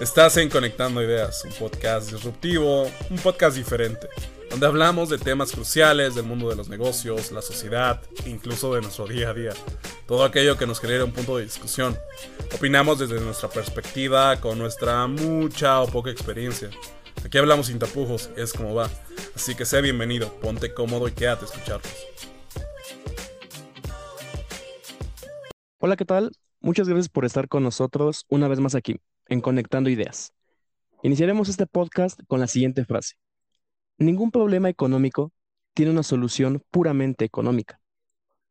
Estás en Conectando Ideas, un podcast disruptivo, un podcast diferente, donde hablamos de temas cruciales del mundo de los negocios, la sociedad, incluso de nuestro día a día. Todo aquello que nos genera un punto de discusión. Opinamos desde nuestra perspectiva, con nuestra mucha o poca experiencia. Aquí hablamos sin tapujos, es como va. Así que sea bienvenido, ponte cómodo y quédate a escucharnos. Hola, ¿qué tal? Muchas gracias por estar con nosotros una vez más aquí en Conectando Ideas. Iniciaremos este podcast con la siguiente frase. Ningún problema económico tiene una solución puramente económica.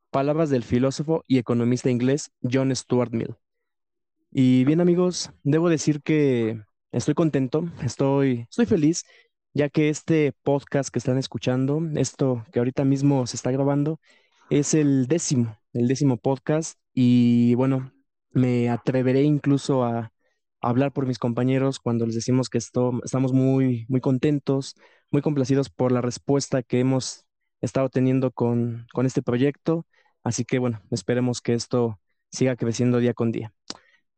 Palabras del filósofo y economista inglés John Stuart Mill. Y bien amigos, debo decir que estoy contento, estoy, estoy feliz, ya que este podcast que están escuchando, esto que ahorita mismo se está grabando, es el décimo, el décimo podcast y bueno, me atreveré incluso a hablar por mis compañeros cuando les decimos que esto, estamos muy, muy contentos, muy complacidos por la respuesta que hemos estado teniendo con, con este proyecto. Así que bueno, esperemos que esto siga creciendo día con día.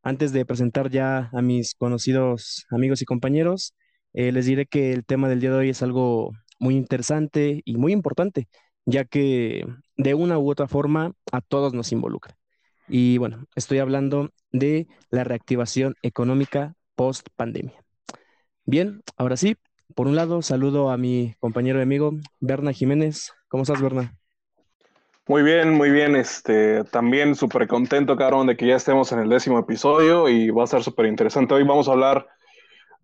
Antes de presentar ya a mis conocidos amigos y compañeros, eh, les diré que el tema del día de hoy es algo muy interesante y muy importante, ya que de una u otra forma a todos nos involucra. Y bueno, estoy hablando de la reactivación económica post pandemia. Bien, ahora sí, por un lado, saludo a mi compañero y amigo Berna Jiménez. ¿Cómo estás, Berna? Muy bien, muy bien. Este, también súper contento, cabrón, de que ya estemos en el décimo episodio y va a ser súper interesante. Hoy vamos a hablar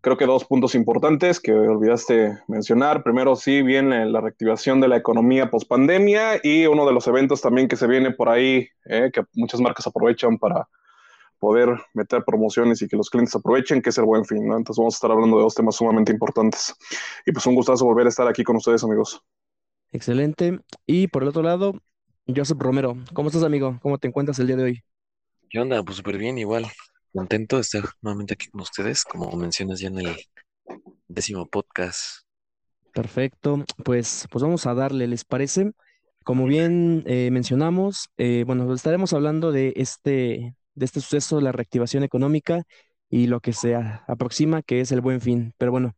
creo que dos puntos importantes que olvidaste mencionar. Primero, sí, viene la reactivación de la economía post pandemia y uno de los eventos también que se viene por ahí, eh, que muchas marcas aprovechan para poder meter promociones y que los clientes aprovechen, que es el buen fin, ¿no? Entonces vamos a estar hablando de dos temas sumamente importantes. Y pues un gustazo volver a estar aquí con ustedes, amigos. Excelente. Y por el otro lado, Joseph Romero. ¿Cómo estás, amigo? ¿Cómo te encuentras el día de hoy? ¿Qué onda? Pues súper bien, igual contento de estar nuevamente aquí con ustedes, como mencionas ya en el décimo podcast. Perfecto, pues, pues vamos a darle, ¿les parece? Como bien eh, mencionamos, eh, bueno, estaremos hablando de este, de este suceso, la reactivación económica y lo que se aproxima, que es el buen fin. Pero bueno,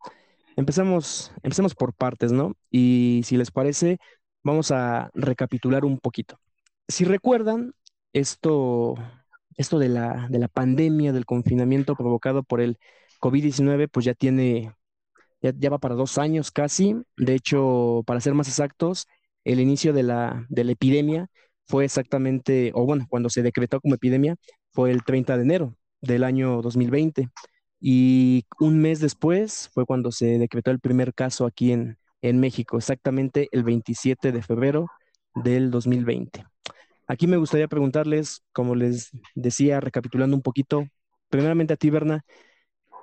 empecemos, empecemos por partes, ¿no? Y si les parece, vamos a recapitular un poquito. Si recuerdan, esto esto de la, de la pandemia, del confinamiento provocado por el COVID-19, pues ya tiene, ya, va para dos años casi. De hecho, para ser más exactos, el inicio de la, de la epidemia fue exactamente, o bueno, cuando se decretó como epidemia, fue el 30 de enero del año 2020. Y un mes después fue cuando se decretó el primer caso aquí en, en México, exactamente el 27 de febrero del 2020. Aquí me gustaría preguntarles, como les decía, recapitulando un poquito, primeramente a ti, Berna,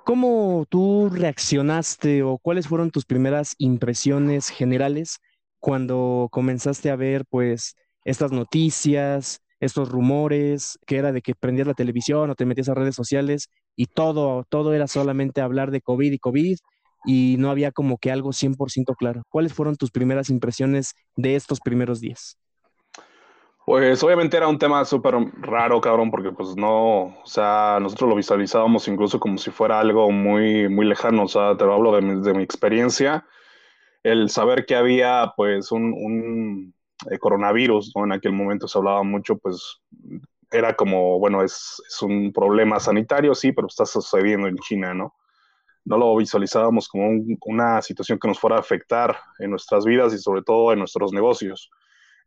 ¿cómo tú reaccionaste o cuáles fueron tus primeras impresiones generales cuando comenzaste a ver, pues, estas noticias, estos rumores, que era de que prendías la televisión o te metías a redes sociales y todo, todo era solamente hablar de COVID y COVID y no había como que algo 100% claro. ¿Cuáles fueron tus primeras impresiones de estos primeros días? Pues obviamente era un tema súper raro, cabrón, porque pues no, o sea, nosotros lo visualizábamos incluso como si fuera algo muy, muy lejano, o sea, te lo hablo de mi, de mi experiencia, el saber que había pues un, eh, coronavirus, ¿no? En aquel momento se hablaba mucho, pues era como, bueno, es, es un problema sanitario, sí, pero está sucediendo en China, ¿no? No lo visualizábamos como una situación que nos fuera a afectar en nuestras vidas y sobre todo en nuestros negocios.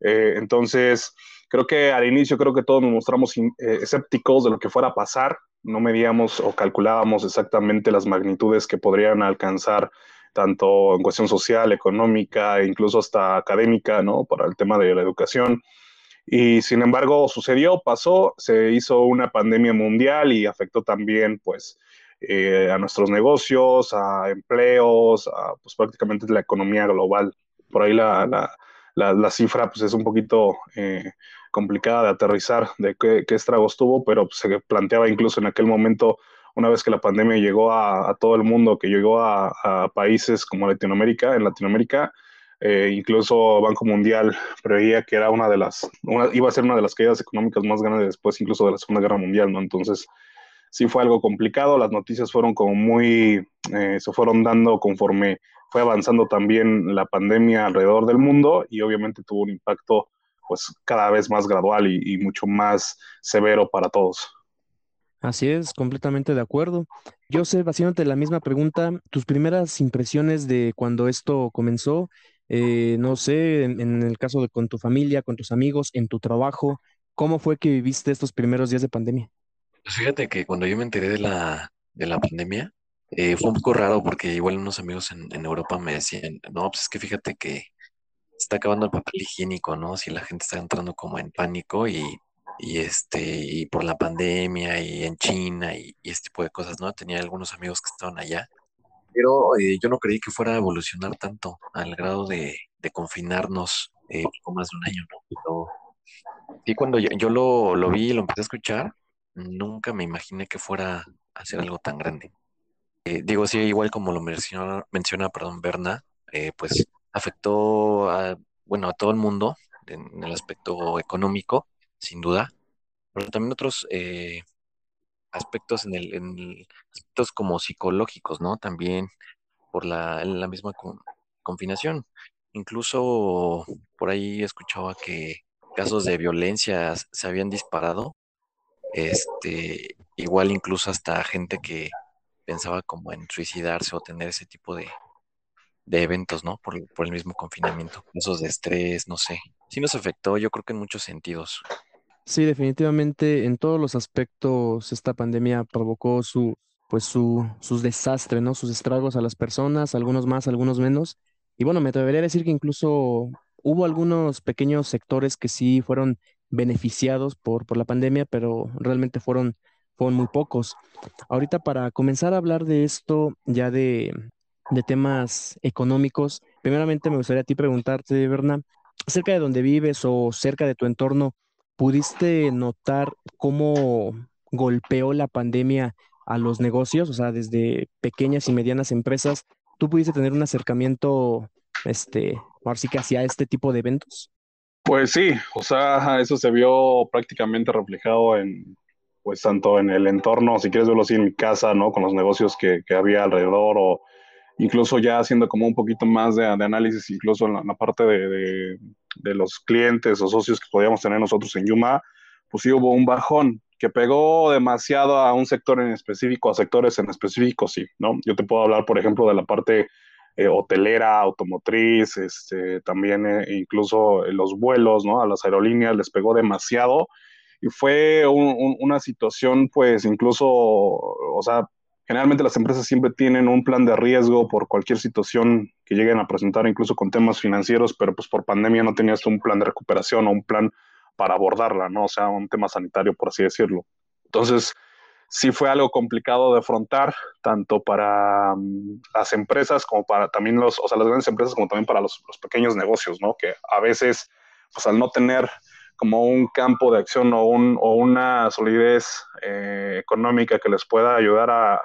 Eh, entonces, creo que al inicio creo que todos nos mostramos eh, escépticos de lo que fuera a pasar, no medíamos o calculábamos exactamente las magnitudes que podrían alcanzar tanto en cuestión social, económica e incluso hasta académica, ¿no? Para el tema de la educación. Y sin embargo sucedió, pasó, se hizo una pandemia mundial y afectó también pues eh, a nuestros negocios, a empleos, a pues prácticamente la economía global. Por ahí la, la, la, cifra pues, es un poquito eh, complicada de aterrizar de qué, estragos tuvo, pero se planteaba incluso en aquel momento, una vez que la pandemia llegó a, todo el mundo, que llegó a, países como Latinoamérica, en Latinoamérica, eh, incluso Banco Mundial preveía que era una de las, iba a ser una de las caídas económicas más grandes después incluso de la Segunda Guerra Mundial, ¿no? Entonces, sí fue algo complicado, las noticias fueron como muy, eh, se fueron dando conforme fue avanzando también la pandemia alrededor del mundo y obviamente tuvo un impacto pues cada vez más gradual y, mucho más severo para todos. Así es, completamente de acuerdo. Joseph, haciéndote la misma pregunta, tus primeras impresiones de cuando esto comenzó, eh, no sé, en, en, el caso de con tu familia, con tus amigos, en tu trabajo, ¿cómo fue que viviste estos primeros días de pandemia? Pues fíjate que cuando yo me enteré de la, de la pandemia, eh, fue un poco raro porque igual unos amigos en, en Europa me decían, no, pues es que fíjate que está acabando el papel higiénico, ¿no? Si la gente está entrando como en pánico y, y este, y por la pandemia y en China y, este tipo de cosas, ¿no? Tenía algunos amigos que estaban allá, pero eh, yo no creí que fuera a evolucionar tanto al grado de, de confinarnos eh, poco más de un año, ¿no? Pero, y cuando yo, yo lo, lo vi y lo empecé a escuchar, nunca me imaginé que fuera a ser algo tan grande. Eh, digo, sí, igual como lo menciona, menciona perdón, Berna, eh, pues afectó a, bueno, a todo el mundo en, el aspecto económico, sin duda, pero también otros eh, aspectos en el, en aspectos como psicológicos, ¿no? También por la, la misma confinación. Incluso por ahí escuchaba que casos de violencia se habían disparado este, igual incluso hasta gente que pensaba como en suicidarse o tener ese tipo de, de eventos, ¿no? Por, por, el mismo confinamiento, esos de estrés, no sé. Sí nos afectó, yo creo que en muchos sentidos. Sí, definitivamente en todos los aspectos esta pandemia provocó su, pues su, sus desastres, ¿no? Sus estragos a las personas, algunos más, algunos menos. Y bueno, me atrevería a decir que incluso hubo algunos pequeños sectores que sí fueron beneficiados por, por la pandemia, pero realmente fueron, fueron muy pocos. Ahorita para comenzar a hablar de esto, ya de, de temas económicos, primeramente me gustaría a ti preguntarte, Berna, cerca de donde vives o cerca de tu entorno, ¿pudiste notar cómo golpeó la pandemia a los negocios? O sea, desde pequeñas y medianas empresas, ¿tú pudiste tener un acercamiento, este, ahora sí que hacia este tipo de eventos? Pues sí, o sea, eso se vio prácticamente reflejado en, pues tanto en el entorno, si quieres verlo así en mi casa, ¿no? Con los negocios que, que había alrededor o incluso ya haciendo como un poquito más de, análisis, incluso en la, parte de, de, de, los clientes o socios que podíamos tener nosotros en Yuma, pues sí hubo un bajón que pegó demasiado a un sector en específico, a sectores en específico, sí, ¿no? Yo te puedo hablar, por ejemplo, de la parte eh, hotelera, automotriz, este, también eh, incluso los vuelos, ¿no? A las aerolíneas les pegó demasiado y fue una situación, pues incluso, o sea, generalmente las empresas siempre tienen un plan de riesgo por cualquier situación que lleguen a presentar, incluso con temas financieros, pero pues por pandemia no tenías un plan de recuperación o un plan para abordarla, ¿no? O sea, un tema sanitario, por así decirlo. Entonces, sí fue algo complicado de afrontar, tanto para um, las empresas como para también los, o sea, las grandes empresas como también para los, los, pequeños negocios, ¿no? Que a veces, pues al no tener como un campo de acción o, un, o una solidez eh, económica que les pueda ayudar a,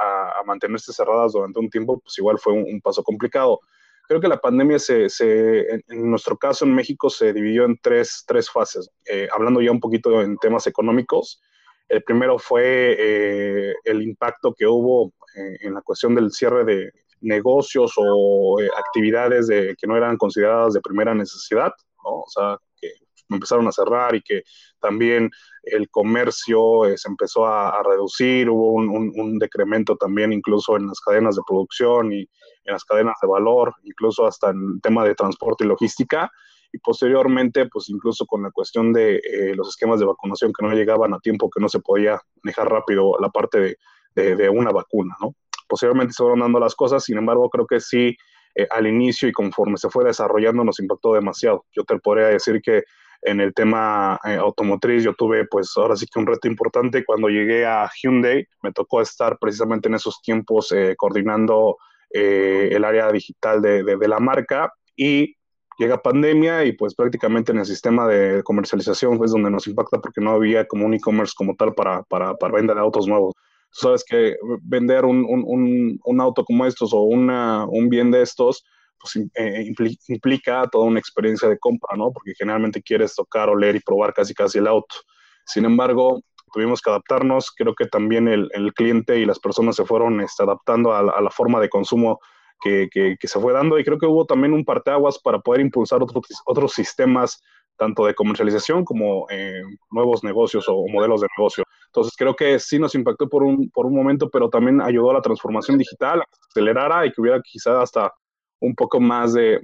mantenerse cerradas durante un tiempo, pues igual fue un, paso complicado. Creo que la pandemia, se, se en, en, nuestro caso en México, se dividió en tres, tres fases. Eh, hablando ya un poquito en temas económicos, el primero fue eh, el impacto que hubo eh, en la cuestión del cierre de negocios o eh, actividades de, que no eran consideradas de primera necesidad, ¿no? O sea, que empezaron a cerrar y que también el comercio eh, se empezó a, reducir, hubo un, decremento también incluso en las cadenas de producción y en las cadenas de valor, incluso hasta en el tema de transporte y logística y posteriormente, pues incluso con la cuestión de eh, los esquemas de vacunación que no llegaban a tiempo, que no se podía manejar rápido la parte de, de, de una vacuna, ¿no? Posteriormente se fueron dando las cosas, sin embargo, creo que sí, eh, al inicio y conforme se fue desarrollando, nos impactó demasiado. Yo te podría decir que en el tema eh, automotriz yo tuve pues ahora sí que un reto importante cuando llegué a Hyundai me tocó estar precisamente en esos tiempos eh, coordinando eh, el área digital de, de, de, la marca y llega pandemia y pues prácticamente en el sistema de comercialización es donde nos impacta porque no había como un e-commerce como tal para, para, para vender autos nuevos. Sabes que vender un, un, un auto como estos o una, un bien de estos pues eh, implica toda una experiencia de compra, ¿no? Porque generalmente quieres tocar, oler y probar casi casi el auto. Sin embargo, tuvimos que adaptarnos. Creo que también el, cliente y las personas se fueron este, adaptando a, la forma de consumo que, se fue dando y creo que hubo también un parteaguas para poder impulsar otros, otros sistemas, tanto de comercialización como eh, nuevos negocios o, modelos de negocio. Entonces creo que sí nos impactó por un, por un momento, pero también ayudó a la transformación digital, a que acelerara y que hubiera quizá hasta un poco más de,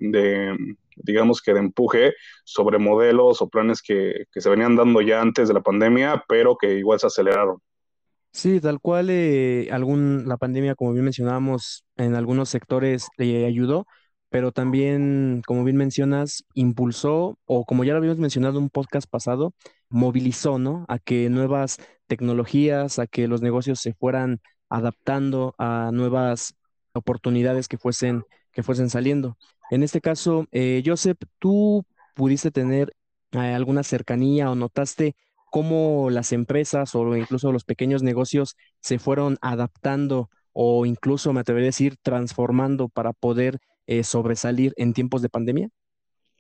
digamos que de empuje sobre modelos o planes que, que, se venían dando ya antes de la pandemia, pero que igual se aceleraron. Sí, tal cual eh, algún, la pandemia, como bien mencionábamos, en algunos sectores le ayudó, pero también, como bien mencionas, impulsó, o como ya lo habíamos mencionado en un podcast pasado, movilizó, ¿no? A que nuevas tecnologías, a que los negocios se fueran adaptando a nuevas oportunidades que fuesen que fuesen saliendo. En este caso, eh, Joseph, ¿tú pudiste tener eh, alguna cercanía o notaste cómo las empresas o incluso los pequeños negocios se fueron adaptando o incluso, me atrevería a decir, transformando para poder eh, sobresalir en tiempos de pandemia?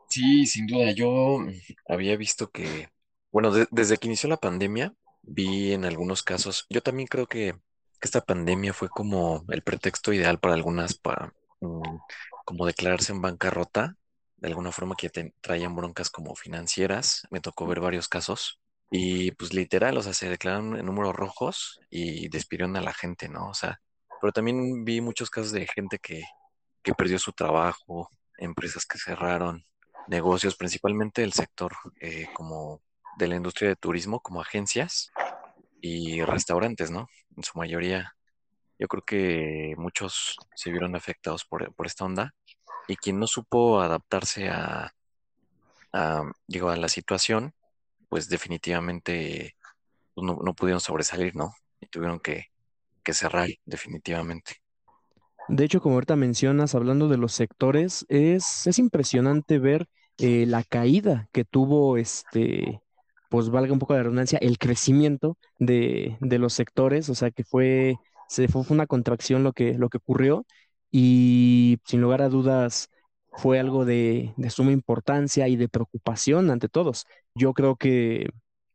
Sí, sin duda. Yo había visto que, bueno, desde que inició la pandemia, vi en algunos casos, yo también creo que, esta pandemia fue como el pretexto ideal para algunas, para, Mm, como declararse en bancarrota, de alguna forma que traían broncas como financieras. Me tocó ver varios casos. Y pues literal, o sea, se declararon en números rojos y despidieron a la gente, ¿no? O sea, pero también vi muchos casos de gente que, que perdió su trabajo, empresas que cerraron, negocios, principalmente el sector eh, como de la industria de turismo, como agencias y restaurantes, ¿no? En su mayoría yo creo que muchos se vieron afectados por, esta onda y quien no supo adaptarse a, digo, a la situación, pues definitivamente pues, no, pudieron sobresalir, ¿no? Y tuvieron que, cerrar definitivamente. De hecho, como ahorita mencionas, hablando de los sectores, es, es impresionante ver eh, la caída que tuvo este, pues valga un poco de redundancia, el crecimiento de, de los sectores, o sea que fue se fue, una contracción lo que, lo que ocurrió y sin lugar a dudas fue algo de, suma importancia y de preocupación ante todos. Yo creo que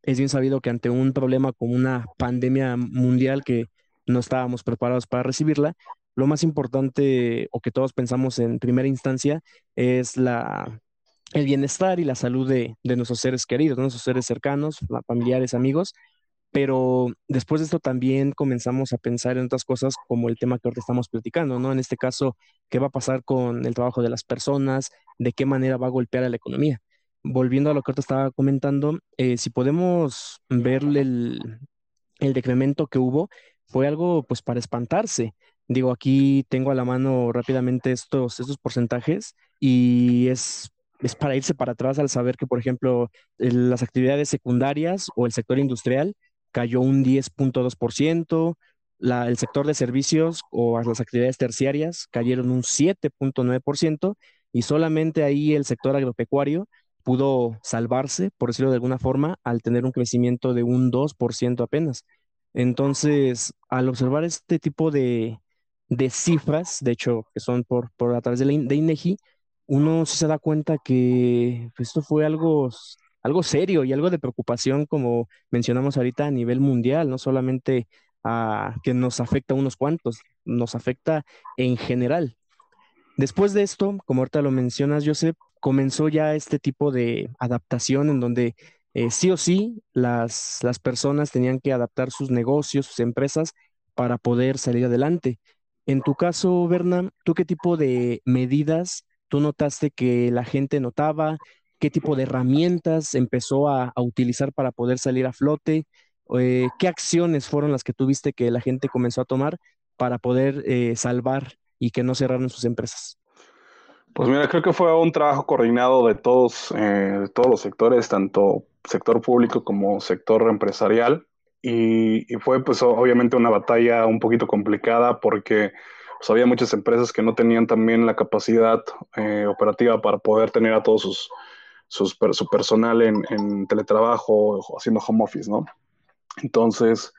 es bien sabido que ante un problema como una pandemia mundial que no estábamos preparados para recibirla, lo más importante o que todos pensamos en primera instancia es la, el bienestar y la salud de, de nuestros seres queridos, de nuestros seres cercanos, familiares, amigos, pero después de esto también comenzamos a pensar en otras cosas como el tema que ahorita estamos platicando, ¿no? En este caso, ¿qué va a pasar con el trabajo de las personas? ¿De qué manera va a golpear a la economía? Volviendo a lo que ahorita estaba comentando, eh, si podemos ver el, el decremento que hubo, fue algo pues para espantarse. Digo, aquí tengo a la mano rápidamente estos, estos porcentajes y es es para irse para atrás al saber que, por ejemplo, las actividades secundarias o el sector industrial cayó un 10.2%, el sector de servicios o las actividades terciarias cayeron un 7.9% y solamente ahí el sector agropecuario pudo salvarse, por decirlo de alguna forma, al tener un crecimiento de un 2% apenas. Entonces, al observar este tipo de, cifras, de hecho, que son por, por a través de, de INEGI, uno se da cuenta que esto fue algo algo serio y algo de preocupación, como mencionamos ahorita, a nivel mundial, no solamente a que nos afecta a unos cuantos, nos afecta en general. Después de esto, como ahorita lo mencionas, Joseph, comenzó ya este tipo de adaptación en donde eh, sí o sí las, las personas tenían que adaptar sus negocios, sus empresas para poder salir adelante. En tu caso, Berna, ¿tú qué tipo de medidas tú notaste que la gente notaba? qué tipo de herramientas empezó a, utilizar para poder salir a flote, eh, qué acciones fueron las que tuviste que la gente comenzó a tomar para poder eh, salvar y que no cerraran sus empresas. Pues mira, creo que fue un trabajo coordinado de todos, eh, de todos los sectores, tanto sector público como sector empresarial. Y, y, fue pues obviamente una batalla un poquito complicada porque pues, había muchas empresas que no tenían también la capacidad operativa para poder tener a todos sus, su personal en, teletrabajo o haciendo home office, ¿no? Entonces,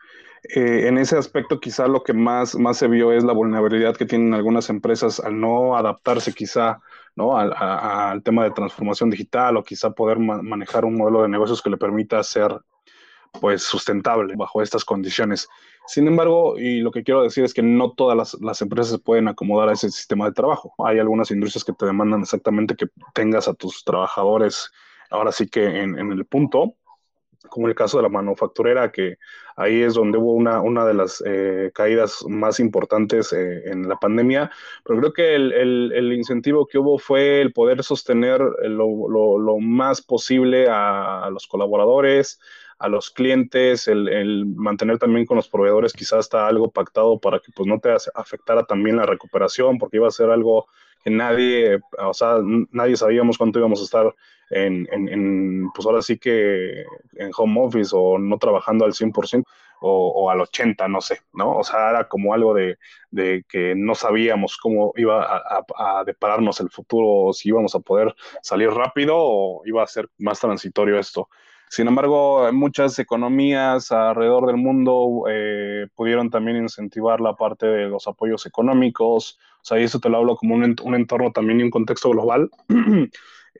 eh, en ese aspecto quizá lo que más, más se vio es la vulnerabilidad que tienen algunas empresas al no adaptarse quizá ¿no? al, tema de transformación digital o quizá poder manejar un modelo de negocios que le permita hacer pues sustentable bajo estas condiciones. Sin embargo, y lo que quiero decir es que no todas las, las, empresas pueden acomodar a ese sistema de trabajo. Hay algunas industrias que te demandan exactamente que tengas a tus trabajadores ahora sí que en, en el punto, como el caso de la manufacturera, que ahí es donde hubo una, una de las eh, caídas más importantes eh, en la pandemia, pero creo que el, el, incentivo que hubo fue el poder sostener lo, lo, lo más posible a, a, los colaboradores, a los clientes, el, el, mantener también con los proveedores quizás está algo pactado para que pues no te afectara también la recuperación, porque iba a ser algo que nadie, o sea, nadie sabíamos cuánto íbamos a estar en, en, en, pues ahora sí que en home office o no trabajando al 100% o, o al 80%, no sé, ¿no? O sea, era como algo de, de que no sabíamos cómo iba a, a, a, depararnos el futuro, si íbamos a poder salir rápido o iba a ser más transitorio esto. Sin embargo, muchas economías alrededor del mundo eh, pudieron también incentivar la parte de los apoyos económicos. O sea, y eso te lo hablo como un, un entorno también y un contexto global.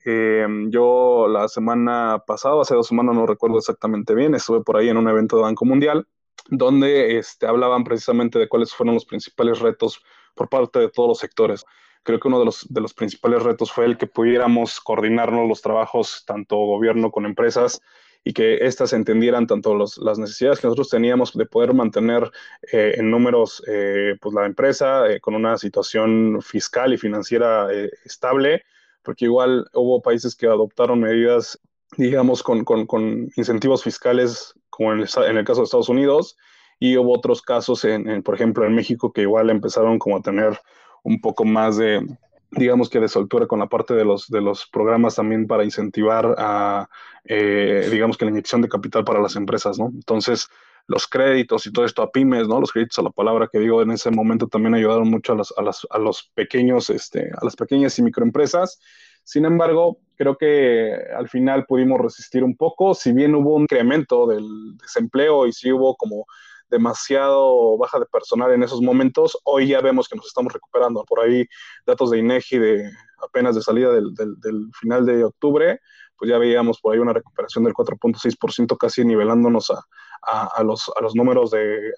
eh, yo la semana pasada, hace dos semanas, no recuerdo exactamente bien, estuve por ahí en un evento de Banco Mundial donde este, hablaban precisamente de cuáles fueron los principales retos por parte de todos los sectores. Creo que uno de los, de los principales retos fue el que pudiéramos coordinarnos los trabajos, tanto gobierno con empresas, y que éstas entendieran tanto los, las necesidades que nosotros teníamos de poder mantener eh, en números eh, pues la empresa eh, con una situación fiscal y financiera eh, estable, porque igual hubo países que adoptaron medidas, digamos, con, con, con incentivos fiscales, como en el, caso de Estados Unidos, y hubo otros casos, en, por ejemplo, en México, que igual empezaron como a tener un poco más de, digamos que de soltura con la parte de los, de los programas también para incentivar a, eh, digamos que la inyección de capital para las empresas, ¿no? Entonces, los créditos y todo esto a pymes, ¿no? Los créditos a la palabra que digo en ese momento también ayudaron mucho a, las, a, las, a los pequeños, este, a las pequeñas y microempresas. Sin embargo, creo que al final pudimos resistir un poco, si bien hubo un incremento del desempleo y sí hubo como demasiado baja de personal en esos momentos, hoy ya vemos que nos estamos recuperando. Por ahí datos de INEGI de apenas de salida del, del, del final de octubre, pues ya veíamos por ahí una recuperación del 4.6%, casi nivelándonos a, a, a, los, a los números de eh,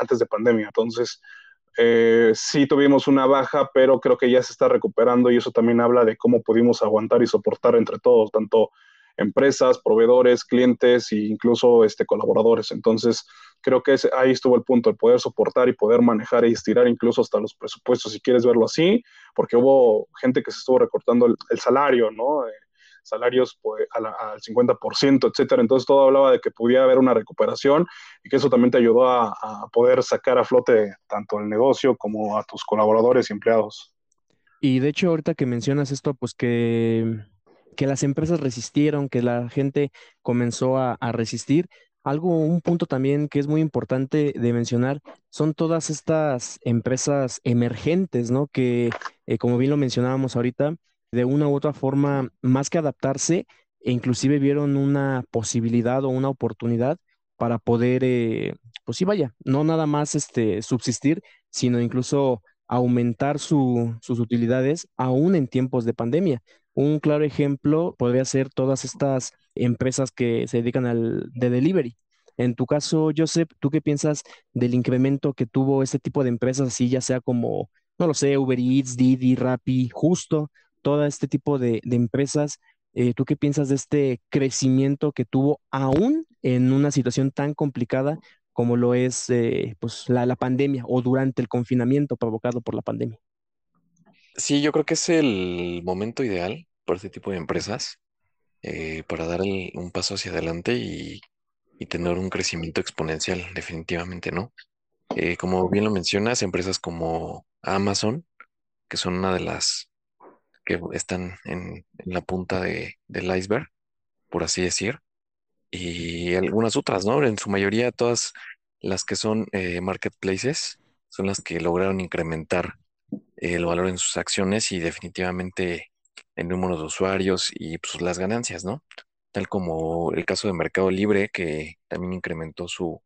antes de pandemia. Entonces, eh, sí tuvimos una baja, pero creo que ya se está recuperando y eso también habla de cómo pudimos aguantar y soportar entre todos, tanto empresas, proveedores, clientes e incluso este, colaboradores. Entonces, creo que ahí estuvo el punto, el poder soportar y poder manejar y estirar incluso hasta los presupuestos, si quieres verlo así, porque hubo gente que se estuvo recortando el, el salario, ¿no? Salarios pues, al, al 50%, etcétera. Entonces todo hablaba de que podía haber una recuperación y que eso también te ayudó a, poder sacar a flote tanto el negocio como a tus colaboradores y empleados. Y de hecho, ahorita que mencionas esto, pues que que las empresas resistieron, que la gente comenzó a, a, resistir. Algo, un punto también que es muy importante de mencionar son todas estas empresas emergentes, ¿no? Que, eh, como bien lo mencionábamos ahorita, de una u otra forma, más que adaptarse, e inclusive vieron una posibilidad o una oportunidad para poder, eh, pues sí, vaya, no nada más este, subsistir, sino incluso aumentar su, sus utilidades aún en tiempos de pandemia. Un claro ejemplo podría ser todas estas empresas que se dedican al de delivery. En tu caso, Joseph, ¿tú qué piensas del incremento que tuvo este tipo de empresas, así ya sea como, no lo sé, Uber Eats, Didi, Rappi, justo, todo este tipo de, de empresas? Eh, ¿Tú qué piensas de este crecimiento que tuvo aún en una situación tan complicada como lo es eh, pues, la, la pandemia o durante el confinamiento provocado por la pandemia? Sí, yo creo que es el momento ideal para este tipo de empresas eh, para dar un paso hacia adelante y, y, tener un crecimiento exponencial, definitivamente, ¿no? Como bien lo mencionas, empresas como Amazon, que son una de las que están en, en la punta de, del iceberg, por así decir, y algunas otras, ¿no? En su mayoría, todas las que son eh, marketplaces son las que lograron incrementar el valor en sus acciones y definitivamente el número de usuarios y pues, las ganancias, ¿no? Tal como el caso de Mercado Libre, que también incrementó su,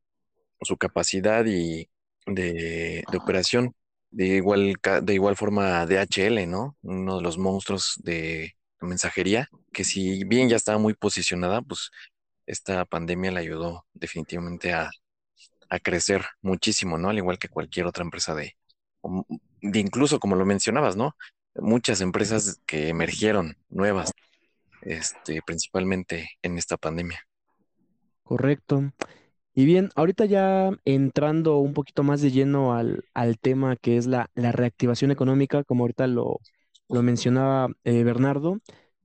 su capacidad y de, de operación. De igual, de igual forma DHL, ¿no? Uno de los monstruos de mensajería, que si bien ya estaba muy posicionada, pues esta pandemia le ayudó definitivamente a, crecer muchísimo, ¿no? Al igual que cualquier otra empresa de, de incluso como lo mencionabas, ¿no? Muchas empresas que emergieron nuevas, este, principalmente en esta pandemia. Correcto. Y bien, ahorita ya entrando un poquito más de lleno al, tema que es la, reactivación económica, como ahorita lo, lo mencionaba eh, Bernardo,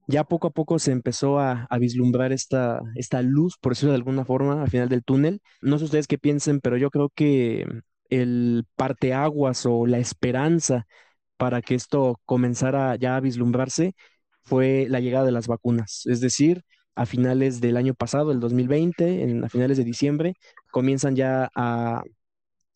ya poco a poco se empezó a, vislumbrar esta, esta luz, por decirlo de alguna forma, al final del túnel. No sé ustedes qué piensen, pero yo creo que el parteaguas o la esperanza para que esto comenzara ya a vislumbrarse fue la llegada de las vacunas. Es decir, a finales del año pasado, el 2020, en, a finales de diciembre, comienzan ya a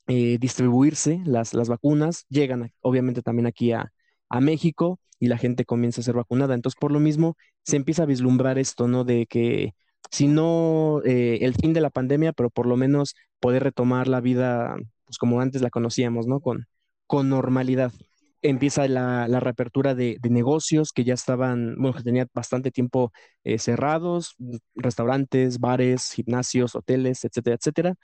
eh, distribuirse las, las vacunas, llegan obviamente también aquí a, a México y la gente comienza a ser vacunada. Entonces, por lo mismo, se empieza a vislumbrar esto, ¿no? De que si no eh, el fin de la pandemia, pero por lo menos poder retomar la vida, pues como antes la conocíamos, ¿no? Con, con normalidad empieza la, reapertura de, negocios que ya estaban, bueno, que tenían bastante tiempo eh, cerrados, restaurantes, bares, gimnasios, hoteles, etcétera, etcétera.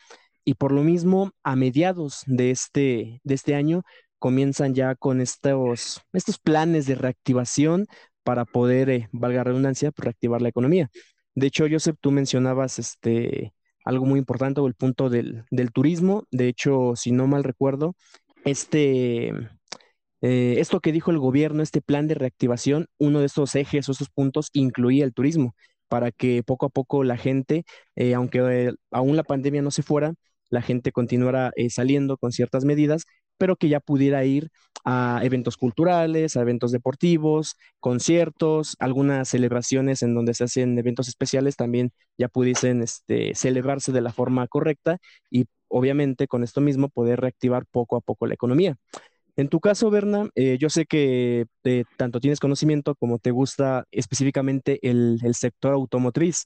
Y por lo mismo, a mediados de este, de este año, comienzan ya con estos, estos planes de reactivación para poder, eh, valga redundancia, pues, reactivar la economía. De hecho, Joseph, tú mencionabas este, algo muy importante, el punto del, del turismo. De hecho, si no mal recuerdo, este, eh, esto que dijo el gobierno, este plan de reactivación, uno de estos ejes o estos puntos incluía el turismo para que poco a poco la gente, eh, aunque eh, aún la pandemia no se fuera, la gente continuara saliendo con ciertas medidas, pero que ya pudiera ir a eventos culturales, a eventos deportivos, conciertos, algunas celebraciones en donde se hacen eventos especiales también ya pudiesen este, celebrarse de la forma correcta y obviamente con esto mismo poder reactivar poco a poco la economía. En tu caso, Berna, eh, yo sé que eh, tanto tienes conocimiento como te gusta específicamente el, sector automotriz.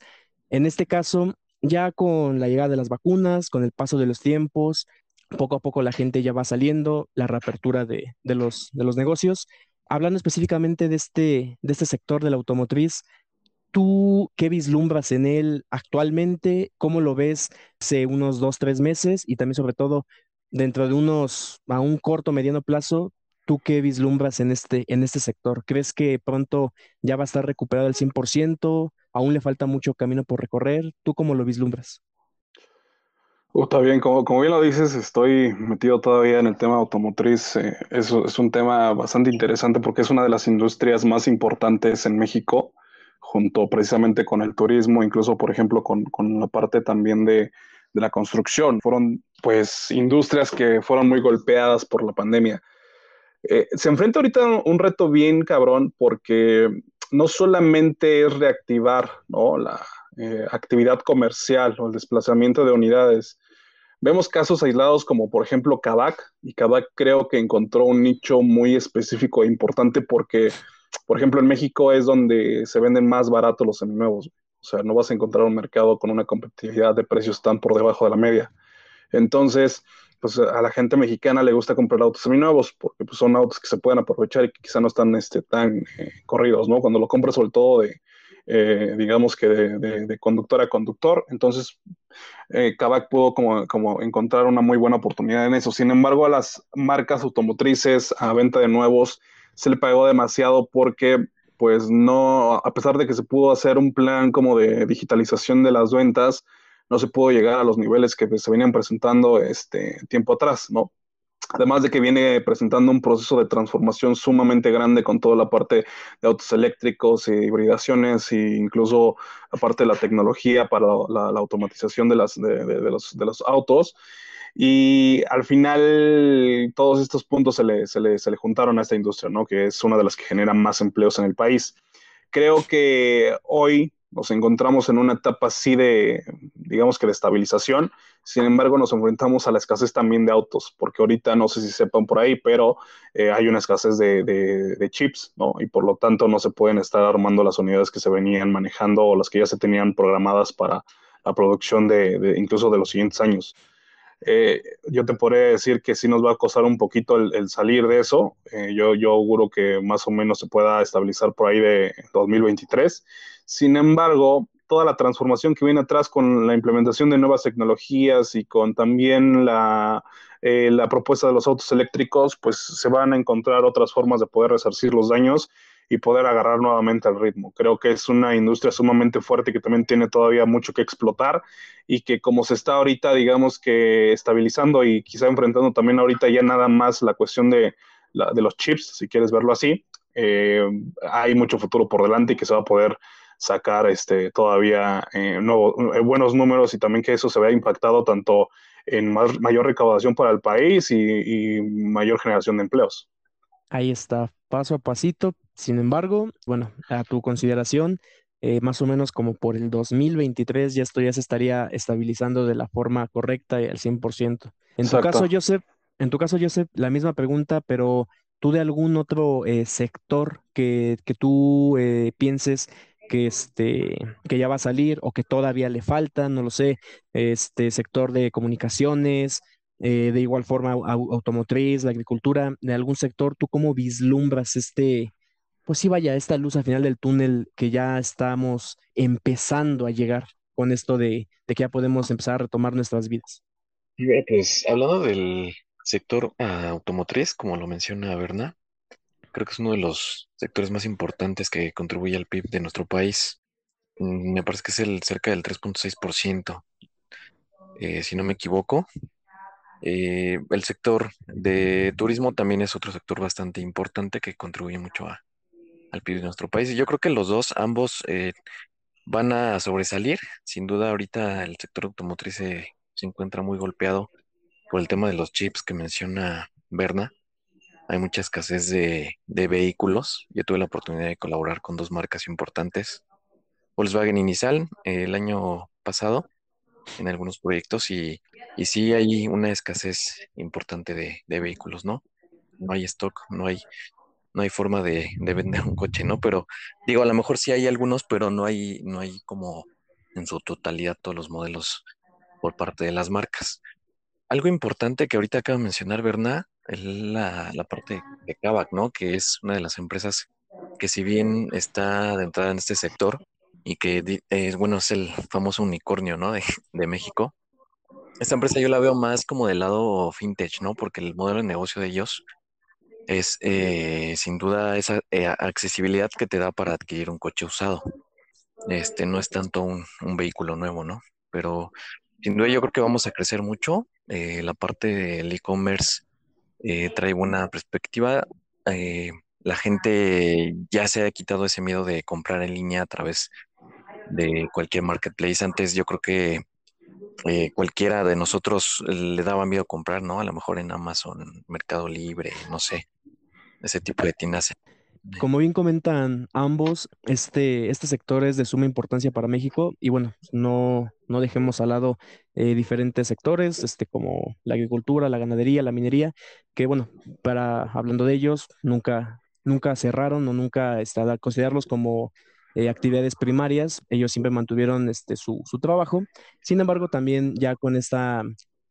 En este caso, ya con la llegada de las vacunas, con el paso de los tiempos, poco a poco la gente ya va saliendo, la reapertura de, los, de los negocios. Hablando específicamente de este, de este sector de la automotriz, ¿Tú qué vislumbras en él actualmente? ¿Cómo lo ves hace unos dos, tres meses? Y también, sobre todo, dentro de unos, a un corto, mediano plazo, ¿tú qué vislumbras en este, en este sector? ¿Crees que pronto ya va a estar recuperado el 100%? ¿Aún le falta mucho camino por recorrer? ¿Tú cómo lo vislumbras? Está bien, como, como bien lo dices, estoy metido todavía en el tema automotriz. Eh, es, es un tema bastante interesante porque es una de las industrias más importantes en México, junto precisamente con el turismo, incluso, por ejemplo, con, con la parte también de, de la construcción. Fueron pues industrias que fueron muy golpeadas por la pandemia. Eh, se enfrenta ahorita un reto bien cabrón porque no solamente es reactivar ¿no? la eh, actividad comercial o el desplazamiento de unidades. Vemos casos aislados como por ejemplo Kavak y Kavak creo que encontró un nicho muy específico e importante porque, por ejemplo, en México es donde se venden más baratos los seminuevos. O sea, no vas a encontrar un mercado con una competitividad de precios tan por debajo de la media. Entonces, pues a la gente mexicana le gusta comprar autos seminuevos porque pues, son autos que se pueden aprovechar y que quizá no están este, tan eh, corridos, ¿no? Cuando lo compras sobre todo de, eh, digamos que de, conductor a conductor, entonces eh, pudo como, como encontrar una muy buena oportunidad en eso. Sin embargo, a las marcas automotrices a venta de nuevos se le pagó demasiado porque pues no, a pesar de que se pudo hacer un plan como de digitalización de las ventas, no se pudo llegar a los niveles que se venían presentando este tiempo atrás, ¿no? Además de que viene presentando un proceso de transformación sumamente grande con toda la parte de autos eléctricos y hibridaciones e incluso la parte de la tecnología para la, automatización de, las, de, los, de los autos. Y al final todos estos puntos se le, se le, se le juntaron a esta industria, ¿no? que es una de las que genera más empleos en el país. Creo que hoy nos encontramos en una etapa así de, digamos que de estabilización. Sin embargo, nos enfrentamos a la escasez también de autos, porque ahorita no sé si sepan por ahí, pero eh, hay una escasez de, chips, ¿no? Y por lo tanto no se pueden estar armando las unidades que se venían manejando o las que ya se tenían programadas para la producción de, incluso de los siguientes años. Eh, yo te podría decir que sí nos va a costar un poquito el, salir de eso. Eh, yo, yo auguro que más o menos se pueda estabilizar por ahí de 2023. Sin embargo, toda la transformación que viene atrás con la implementación de nuevas tecnologías y con también la, eh, la propuesta de los autos eléctricos, pues se van a encontrar otras formas de poder resarcir los daños y poder agarrar nuevamente el ritmo. Creo que es una industria sumamente fuerte que también tiene todavía mucho que explotar y que como se está ahorita, digamos que estabilizando y quizá enfrentando también ahorita ya nada más la cuestión de, de los chips, si quieres verlo así, eh, hay mucho futuro por delante y que se va a poder sacar este, todavía eh, eh, buenos números y también que eso se vea impactado tanto en mayor recaudación para el país y mayor generación de empleos. Ahí está, paso a pasito. Sin embargo, bueno, a tu consideración, eh, más o menos como por el 2023 ya esto ya se estaría estabilizando de la forma correcta y al 100%. En tu caso, Joseph, en tu caso, Joseph, la misma pregunta, pero tú de algún otro eh, sector que, que tú eh, pienses que, este, que ya va a salir o que todavía le falta, no lo sé, este sector de comunicaciones, eh, de igual forma automotriz, la agricultura, de algún sector, ¿tú cómo vislumbras este, pues sí, vaya, esta luz al final del túnel que ya estamos empezando a llegar con esto de, que ya podemos empezar a retomar nuestras vidas? Pues hablando del sector automotriz, como lo menciona Berna, creo que es uno de los sectores más importantes que contribuye al PIB de nuestro país. Mm, me parece que es el cerca del 3.6%, eh, si no me equivoco. Eh, el sector de turismo también es otro sector bastante importante que contribuye mucho al PIB de nuestro país. Y yo creo que los dos, ambos, eh, van a sobresalir. Sin duda, ahorita el sector automotriz se, encuentra muy golpeado por el tema de los chips que menciona Berna. Hay mucha escasez de, vehículos. Yo tuve la oportunidad de colaborar con dos marcas importantes, Volkswagen y Nissan, el año pasado en algunos proyectos y, y sí hay una escasez importante de, vehículos, ¿no? No hay stock, no hay, no hay forma de, vender un coche, ¿no? Pero digo, a lo mejor sí hay algunos, pero no hay, no hay como en su totalidad todos los modelos por parte de las marcas. Algo importante que ahorita acaba de mencionar Berna es la, la parte de Kavak, ¿no? Que es una de las empresas que si bien está de entrada en este sector, y que es, bueno, es el famoso unicornio, ¿no? De, de, México. Esta empresa yo la veo más como del lado fintech, ¿no? Porque el modelo de negocio de ellos es eh, sin duda esa eh, accesibilidad que te da para adquirir un coche usado. Este no es tanto un, un vehículo nuevo, ¿no? Pero sin duda yo creo que vamos a crecer mucho. Eh, la parte del e-commerce trae buena perspectiva la gente ya se ha quitado ese miedo de comprar en línea a través de cualquier marketplace. Antes yo creo que eh, cualquiera de nosotros le daba miedo comprar, ¿no? A lo mejor en Amazon, Mercado Libre, no sé, ese tipo de tiendas. Como bien comentan ambos, este, este sector es de suma importancia para México y bueno, no, no dejemos al lado eh, diferentes sectores, este, como la agricultura, la ganadería, la minería, que bueno, para hablando de ellos, nunca, nunca cerraron o nunca está, considerarlos como eh, actividades primarias, ellos siempre mantuvieron este, su, trabajo. Sin embargo, también ya con esta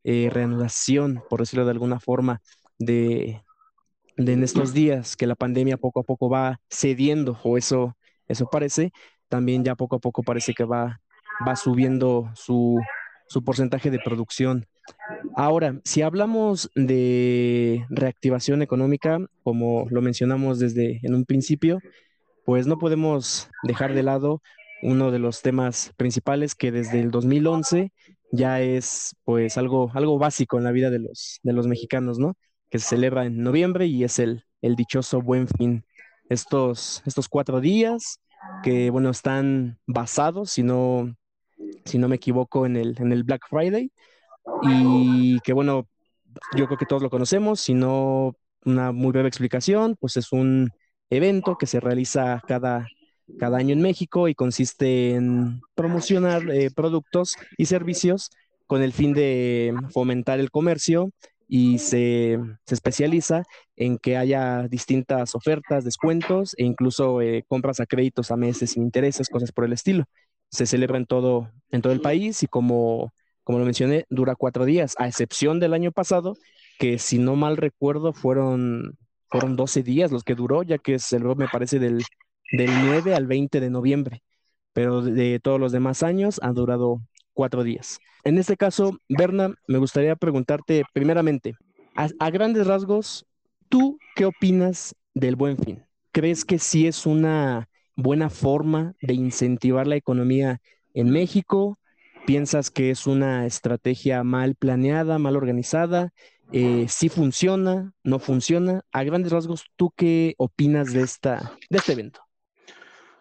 eh, reanudación, por decirlo de alguna forma, de, en estos días que la pandemia poco a poco va cediendo, o eso, eso parece, también ya poco a poco parece que va, va subiendo su, su porcentaje de producción. Ahora, si hablamos de reactivación económica, como lo mencionamos desde en un principio, pues no podemos dejar de lado uno de los temas principales que desde el 2011 ya es pues algo, algo básico en la vida de los, de los mexicanos, ¿no? Que se celebra en noviembre y es el, el dichoso buen fin. Estos, estos cuatro días que, bueno, están basados, si no, si no me equivoco, en el, en el Black Friday y que, bueno, yo creo que todos lo conocemos, si no una muy breve explicación, pues es un evento que se realiza cada, cada año en México y consiste en promocionar eh, productos y servicios con el fin de fomentar el comercio y se, especializa en que haya distintas ofertas, descuentos e incluso eh, compras a créditos a meses sin intereses, cosas por el estilo. Se celebra en todo, en todo el país y como, como lo mencioné, dura cuatro días, a excepción del año pasado, que si no mal recuerdo fueron fueron 12 días los que duró, ya que se me parece del, del 9 al 20 de noviembre. pero de todos los demás años ha durado cuatro días. En este caso, Berna, me gustaría preguntarte primeramente, a, grandes rasgos, ¿tú qué opinas del buen fin? ¿Crees que sí es una buena forma de incentivar la economía en México? ¿Piensas que es una estrategia mal planeada, mal organizada? Eh, ¿Sí funciona? ¿No funciona? A grandes rasgos, ¿tú qué opinas de, esta, de este evento?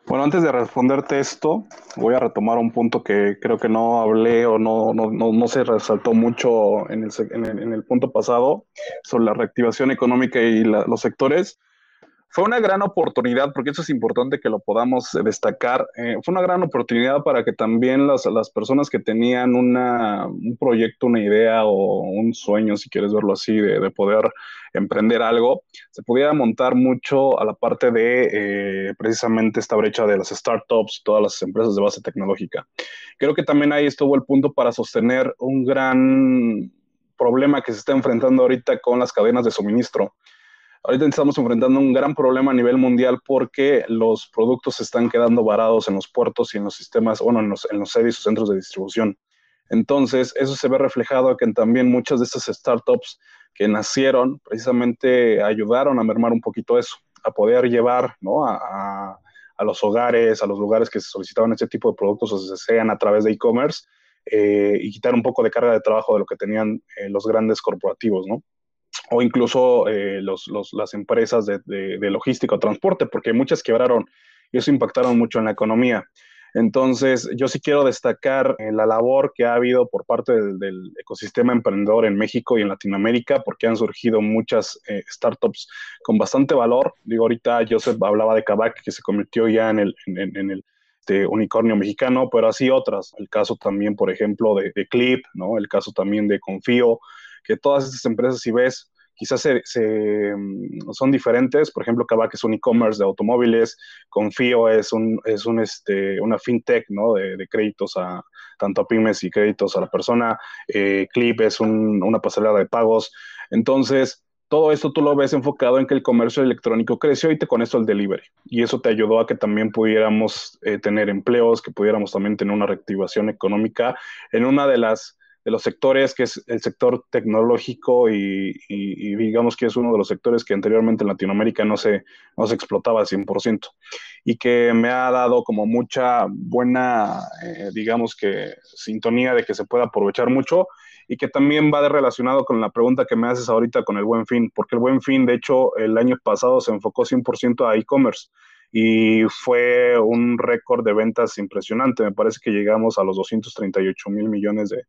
Bueno, antes de responderte esto, voy a retomar un punto que creo que no hablé o no, no, no, se resaltó mucho en el, en el, punto pasado sobre la reactivación económica y los sectores fue una gran oportunidad, porque eso es importante que lo podamos destacar, eh, fue una gran oportunidad para que también las, las personas que tenían una, un proyecto, una idea o un sueño, si quieres verlo así, de, de poder emprender algo, se pudiera montar mucho a la parte de eh, precisamente esta brecha de las startups, todas las empresas de base tecnológica. Creo que también ahí estuvo el punto para sostener un gran problema que se está enfrentando ahorita con las cadenas de suministro. Ahorita estamos enfrentando un gran problema a nivel mundial porque los productos están quedando varados en los puertos y en los sistemas, bueno, en los, en los servicios, centros de distribución. Entonces, eso se ve reflejado que también muchas de estas startups que nacieron precisamente ayudaron a mermar un poquito eso, a poder llevar ¿no? a, a, los hogares, a los lugares que se solicitaban este tipo de productos, o se sean a través de e-commerce, eh, y quitar un poco de carga de trabajo de lo que tenían eh, los grandes corporativos, ¿no? O incluso eh, las empresas de, logística o transporte, porque muchas quebraron y eso impactaron mucho en la economía. Entonces, yo sí quiero destacar eh, la labor que ha habido por parte del, ecosistema emprendedor en México y en Latinoamérica, porque han surgido muchas eh, startups con bastante valor. Digo, ahorita Joseph hablaba de Kavak, que se convirtió ya en el, este, unicornio mexicano, pero así otras. El caso también, por ejemplo, de, de Clip, ¿no? El caso también de Confío, que todas estas empresas, si ves, quizás se, mm, son diferentes. Por ejemplo, Kavak es un e-commerce de automóviles, Confío es, un, es un, este, una fintech ¿no? de, créditos a tanto a pymes y créditos a la persona. Eh, Clip es una pasarela de pagos. Entonces, todo esto tú lo ves enfocado en que el comercio electrónico creció y te con esto el delivery. Y eso te ayudó a que también pudiéramos eh, tener empleos, que pudiéramos también tener una reactivación económica en una de las de los sectores, que es el sector tecnológico y, digamos que es uno de los sectores que anteriormente en Latinoamérica no se, no se explotaba al 100% y que me ha dado como mucha buena, eh, digamos que sintonía de que se pueda aprovechar mucho y que también va de relacionado con la pregunta que me haces ahorita con el buen fin, porque el buen fin, de hecho, el año pasado se enfocó 100% a e-commerce y fue un récord de ventas impresionante. Me parece que llegamos a los 238 mil millones de,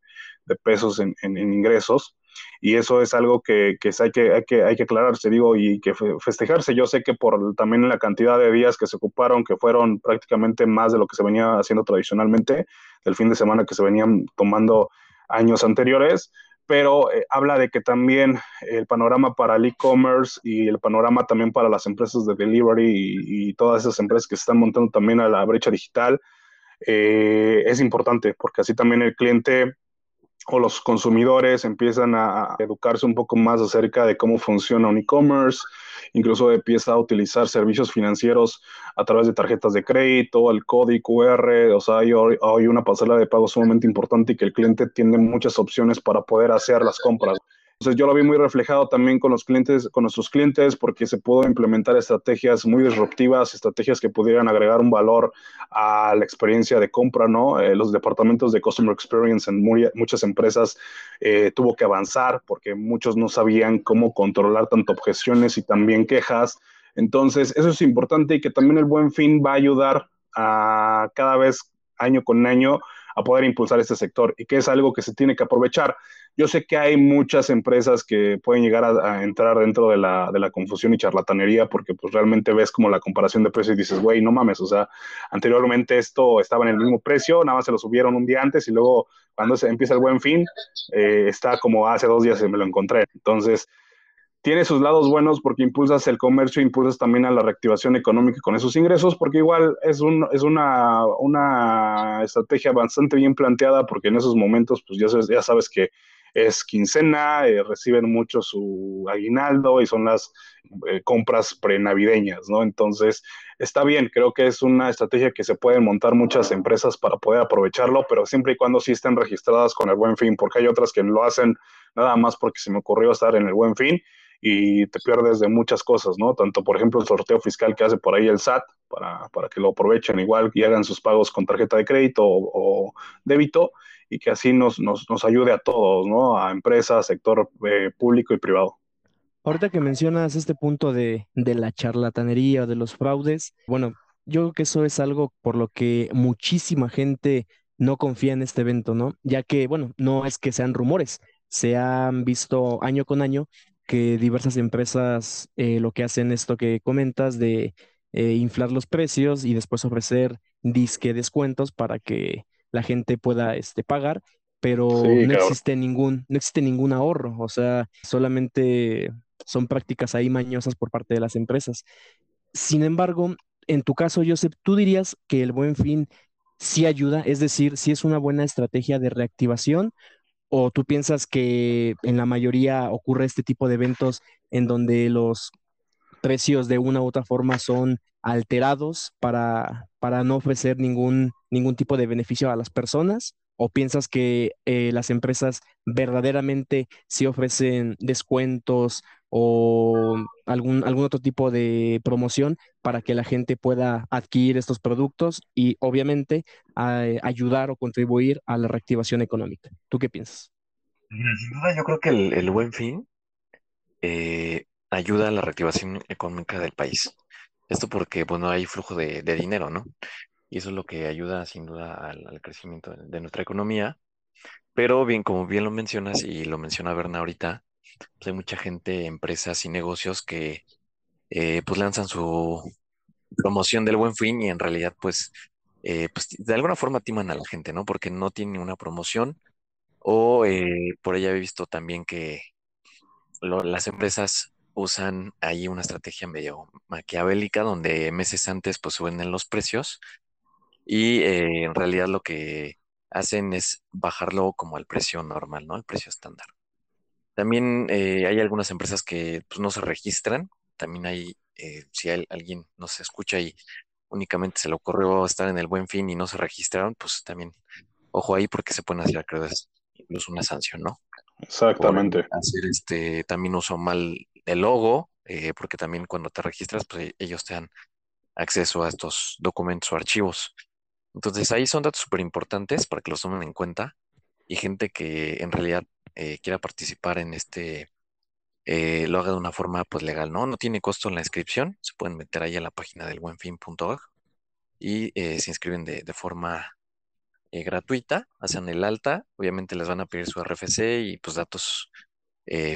pesos en, ingresos y eso es algo que, hay que, hay que hay que aclararse, digo, y que festejarse. Yo sé que por también la cantidad de días que se ocuparon, que fueron prácticamente más de lo que se venía haciendo tradicionalmente, del fin de semana que se venían tomando años anteriores, pero eh, habla de que también el panorama para el e-commerce y el panorama también para las empresas de delivery y, todas esas empresas que se están montando también a la brecha digital eh, es importante, porque así también el cliente o los consumidores empiezan a educarse un poco más acerca de cómo funciona un e-commerce, incluso empieza a utilizar servicios financieros a través de tarjetas de crédito, el código QR, o sea, hay, hay una pasarela de pago sumamente importante y que el cliente tiene muchas opciones para poder hacer las compras. Entonces yo lo vi muy reflejado también con los clientes, con nuestros clientes, porque se pudo implementar estrategias muy disruptivas, estrategias que pudieran agregar un valor a la experiencia de compra, ¿no? Eh, los departamentos de Customer Experience en muchas empresas eh, tuvo que avanzar porque muchos no sabían cómo controlar tanto objeciones y también quejas. Entonces, eso es importante y que también el buen fin va a ayudar a cada vez año con año a poder impulsar este sector y que es algo que se tiene que aprovechar. Yo sé que hay muchas empresas que pueden llegar a, entrar dentro de la, de la, confusión y charlatanería porque pues realmente ves como la comparación de precios y dices, güey, no mames, o sea, anteriormente esto estaba en el mismo precio, nada más se lo subieron un día antes y luego cuando se empieza el buen fin, eh, está como hace dos días me lo encontré. Entonces, tiene sus lados buenos porque impulsas el comercio, impulsas también a la reactivación económica con esos ingresos, porque igual es, un, es una, una estrategia bastante bien planteada, porque en esos momentos, pues ya sabes, ya sabes que es quincena, eh, reciben mucho su aguinaldo y son las eh, compras prenavideñas, ¿no? Entonces, está bien, creo que es una estrategia que se pueden montar muchas empresas para poder aprovecharlo, pero siempre y cuando sí estén registradas con el buen fin, porque hay otras que lo hacen nada más porque se me ocurrió estar en el buen fin y te pierdes de muchas cosas, ¿no? Tanto, por ejemplo, el sorteo fiscal que hace por ahí el SAT, para, para que lo aprovechen igual y hagan sus pagos con tarjeta de crédito o, débito, y que así nos, nos, nos, ayude a todos, ¿no? A empresas, sector eh, público y privado. Ahorita que mencionas este punto de, de la charlatanería o de los fraudes, bueno, yo creo que eso es algo por lo que muchísima gente no confía en este evento, ¿no? Ya que, bueno, no es que sean rumores, se han visto año con año que diversas empresas eh, lo que hacen esto que comentas de eh, inflar los precios y después ofrecer disque descuentos para que la gente pueda este, pagar, pero no existe ningún, no existe ningún ahorro, o sea, solamente son prácticas ahí mañosas por parte de las empresas. Sin embargo, en tu caso, Joseph, ¿tú dirías que el buen fin sí ayuda? Es decir, si es una buena estrategia de reactivación ¿O tú piensas que en la mayoría ocurre este tipo de eventos en donde los precios de una u otra forma son alterados para, para no ofrecer ningún, ningún tipo de beneficio a las personas? ¿O piensas que eh, las empresas verdaderamente sí ofrecen descuentos o algún, algún otro tipo de promoción para que la gente pueda adquirir estos productos y obviamente ayudar o contribuir a la reactivación económica. ¿Tú qué piensas? Sin duda, yo creo que el, buen fin eh, ayuda a la reactivación económica del país. Esto porque, bueno, hay flujo de, dinero, ¿no? Y eso es lo que ayuda sin duda al, crecimiento de, nuestra economía. Pero bien, como bien lo mencionas y lo menciona Berna ahorita, pues hay mucha gente, empresas y negocios que eh, pues lanzan su promoción del buen fin y en realidad pues, eh, pues de alguna forma timan a la gente, ¿no? Porque no tiene una promoción o eh, por ahí he visto también que las empresas usan ahí una estrategia medio maquiavélica donde meses antes pues suben los precios y en realidad lo que hacen es bajarlo como al precio normal, ¿no? Al precio estándar. También eh, hay algunas empresas que pues, no se registran. También hay, eh, si hay, alguien nos escucha y únicamente se le ocurrió estar en el buen fin y no se registraron, pues también ojo ahí porque se pueden hacer acreedores incluso una sanción, ¿no? Exactamente. hacer este también uso mal el logo, eh, porque también cuando te registras, pues ellos te dan acceso a estos documentos o archivos. Entonces ahí son datos súper importantes para que los tomen en cuenta y gente que en realidad eh, quiera participar en este, eh, lo haga de una forma pues legal, ¿no? No tiene costo en la inscripción, se pueden meter ahí a la página del buenfin.org y eh, se inscriben de, forma gratuita, hacen el alta, obviamente les van a pedir su RFC y pues datos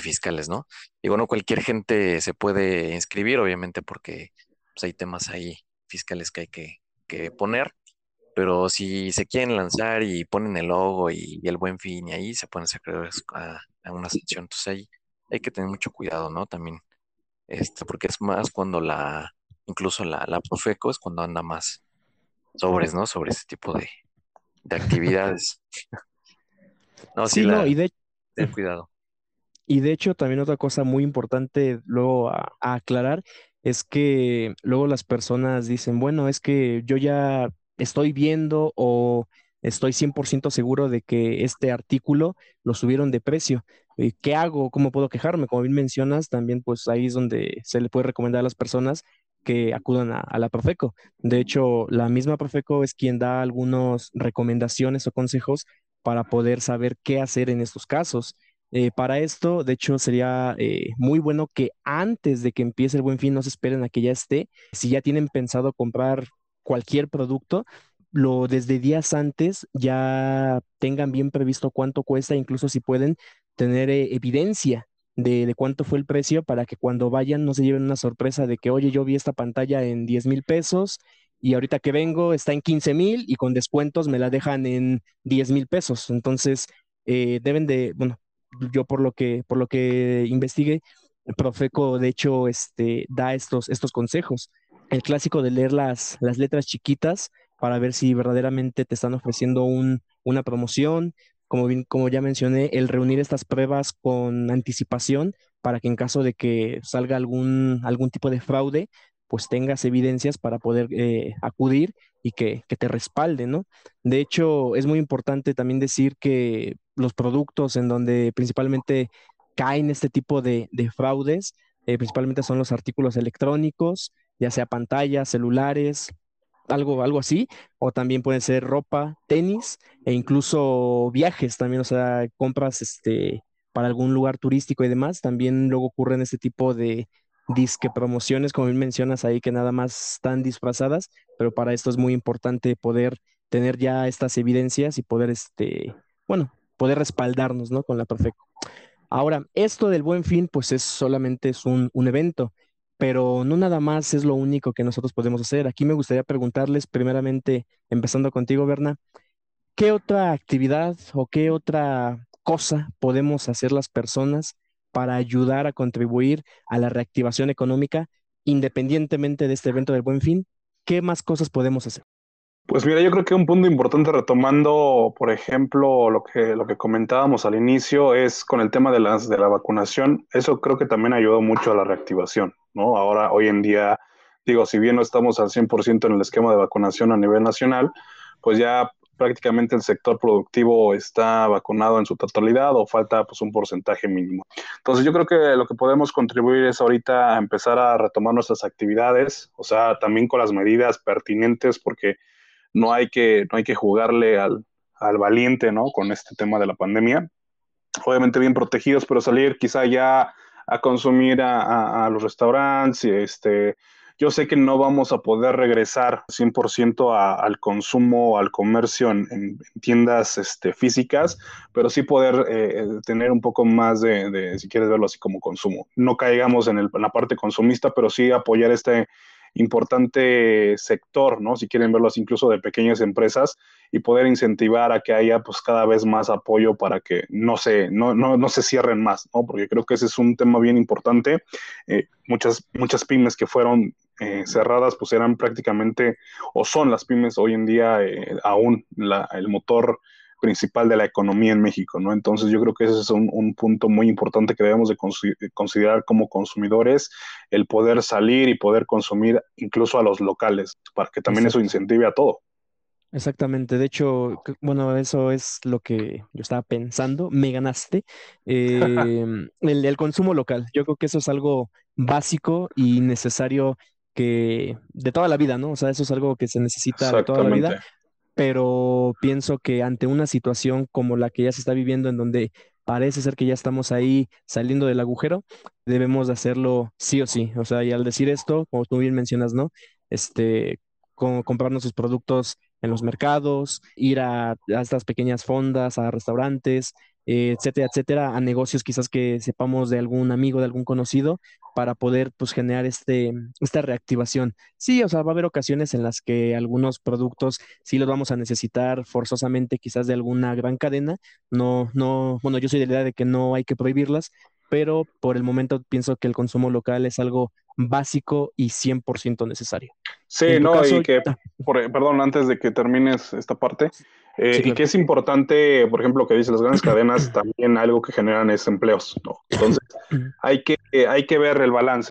fiscales, ¿no? Y bueno, cualquier gente se puede inscribir, obviamente porque pues, hay temas ahí fiscales que hay que, que poner pero si se quieren lanzar y ponen el logo y, el buen fin y ahí se pueden hacer a, a, una sanción. Entonces ahí hay que tener mucho cuidado, ¿no? También, este, porque es más cuando la, incluso la, la Profeco es cuando anda más sobres, ¿no? Sobre ese tipo de, actividades. no, sí, no, y de ten cuidado. Y de hecho, también otra cosa muy importante luego a, aclarar es que luego las personas dicen, bueno, es que yo ya estoy viendo o estoy 100% seguro de que este artículo lo subieron de precio. Eh, ¿Qué hago? ¿Cómo puedo quejarme? Como bien mencionas, también pues ahí es donde se le puede recomendar a las personas que acudan a, la Profeco. De hecho, la misma Profeco es quien da algunas recomendaciones o consejos para poder saber qué hacer en estos casos. Eh, para esto, de hecho, sería eh, muy bueno que antes de que empiece el buen fin no se esperen a que ya esté. Si ya tienen pensado comprar cualquier producto, lo desde días antes ya tengan bien previsto cuánto cuesta, incluso si pueden tener eh, evidencia de, cuánto fue el precio para que cuando vayan no se lleven una sorpresa de que, oye, yo vi esta pantalla en 10 mil pesos y ahorita que vengo está en 15 mil y con descuentos me la dejan en 10 mil pesos. Entonces, eh, deben de, bueno, yo por lo que, por lo que investigué, Profeco de hecho este, da estos, estos consejos el clásico de leer las, las letras chiquitas para ver si verdaderamente te están ofreciendo un, una promoción, como, como ya mencioné, el reunir estas pruebas con anticipación para que en caso de que salga algún, algún tipo de fraude, pues tengas evidencias para poder eh, acudir y que, te respalden, ¿no? De hecho, es muy importante también decir que los productos en donde principalmente caen este tipo de, fraudes, eh, principalmente son los artículos electrónicos, ya sea pantallas, celulares, algo, algo así, o también pueden ser ropa, tenis e incluso viajes también, o sea, compras este, para algún lugar turístico y demás, también luego ocurren este tipo de disque promociones, como bien mencionas ahí, que nada más están disfrazadas, pero para esto es muy importante poder tener ya estas evidencias y poder, este, bueno, poder respaldarnos, ¿no? Con la Profeco. Ahora, esto del buen fin, pues es solamente es un, un evento pero no nada más es lo único que nosotros podemos hacer. Aquí me gustaría preguntarles, primeramente, empezando contigo, Berna, ¿qué otra actividad o qué otra cosa podemos hacer las personas para ayudar a contribuir a la reactivación económica independientemente de este evento del buen fin? ¿Qué más cosas podemos hacer? Pues mira, yo creo que un punto importante retomando, por ejemplo, lo que, lo que comentábamos al inicio es con el tema de, las, de la vacunación. Eso creo que también ayudó mucho a la reactivación, ¿no? Ahora, hoy en día, digo, si bien no estamos al 100% en el esquema de vacunación a nivel nacional, pues ya prácticamente el sector productivo está vacunado en su totalidad o falta pues un porcentaje mínimo. Entonces yo creo que lo que podemos contribuir es ahorita a empezar a retomar nuestras actividades, o sea, también con las medidas pertinentes porque no hay que, no hay que jugarle al, valiente, ¿no? Con este tema de la pandemia. Obviamente bien protegidos, pero salir quizá ya a consumir a, los restaurantes, este, yo sé que no vamos a poder regresar 100% al consumo, al comercio en, tiendas este, físicas, pero sí poder eh, tener un poco más de, si quieres verlo así como consumo. No caigamos en, en, la parte consumista, pero sí apoyar este, importante sector, ¿no? Si quieren verlos incluso de pequeñas empresas y poder incentivar a que haya pues cada vez más apoyo para que no se, no, no, no se cierren más, ¿no? Porque creo que ese es un tema bien importante. Eh, muchas, muchas pymes que fueron eh, cerradas pues eran prácticamente o son las pymes hoy en día eh, aún la, el motor principal de la economía en México, ¿no? Entonces yo creo que ese es un, punto muy importante que debemos de considerar como consumidores, el poder salir y poder consumir incluso a los locales, para que también eso incentive a todo. Exactamente, de hecho, bueno, eso es lo que yo estaba pensando, me ganaste, em, el, consumo local, yo creo que eso es algo básico y necesario que de toda la vida, ¿no? O sea, eso es algo que se necesita de toda la vida, pero pienso que ante una situación como la que ya se está viviendo, en donde parece ser que ya estamos ahí saliendo del agujero, debemos de hacerlo sí o sí. O sea, y al decir esto, como tú bien mencionas, ¿no? Este, comprarnos sus productos en los mercados, ir a, a estas pequeñas fondas, a restaurantes, etcétera, etcétera, a negocios quizás que sepamos de algún amigo, de algún conocido, para poder pues generar este, esta reactivación. Sí, o sea, va a haber ocasiones en las que algunos productos sí los vamos a necesitar forzosamente quizás de alguna gran cadena. No, no, bueno, yo soy de la idea de que no hay que prohibirlas, pero por el momento pienso que el consumo local es algo básico y 100% necesario. Sí, no, y que, perdón, antes de que termines esta parte, eh, y que es importante, por ejemplo, que dice las grandes cadenas, también algo que generan es empleos, ¿no? Entonces, hay que, hay que ver el balance,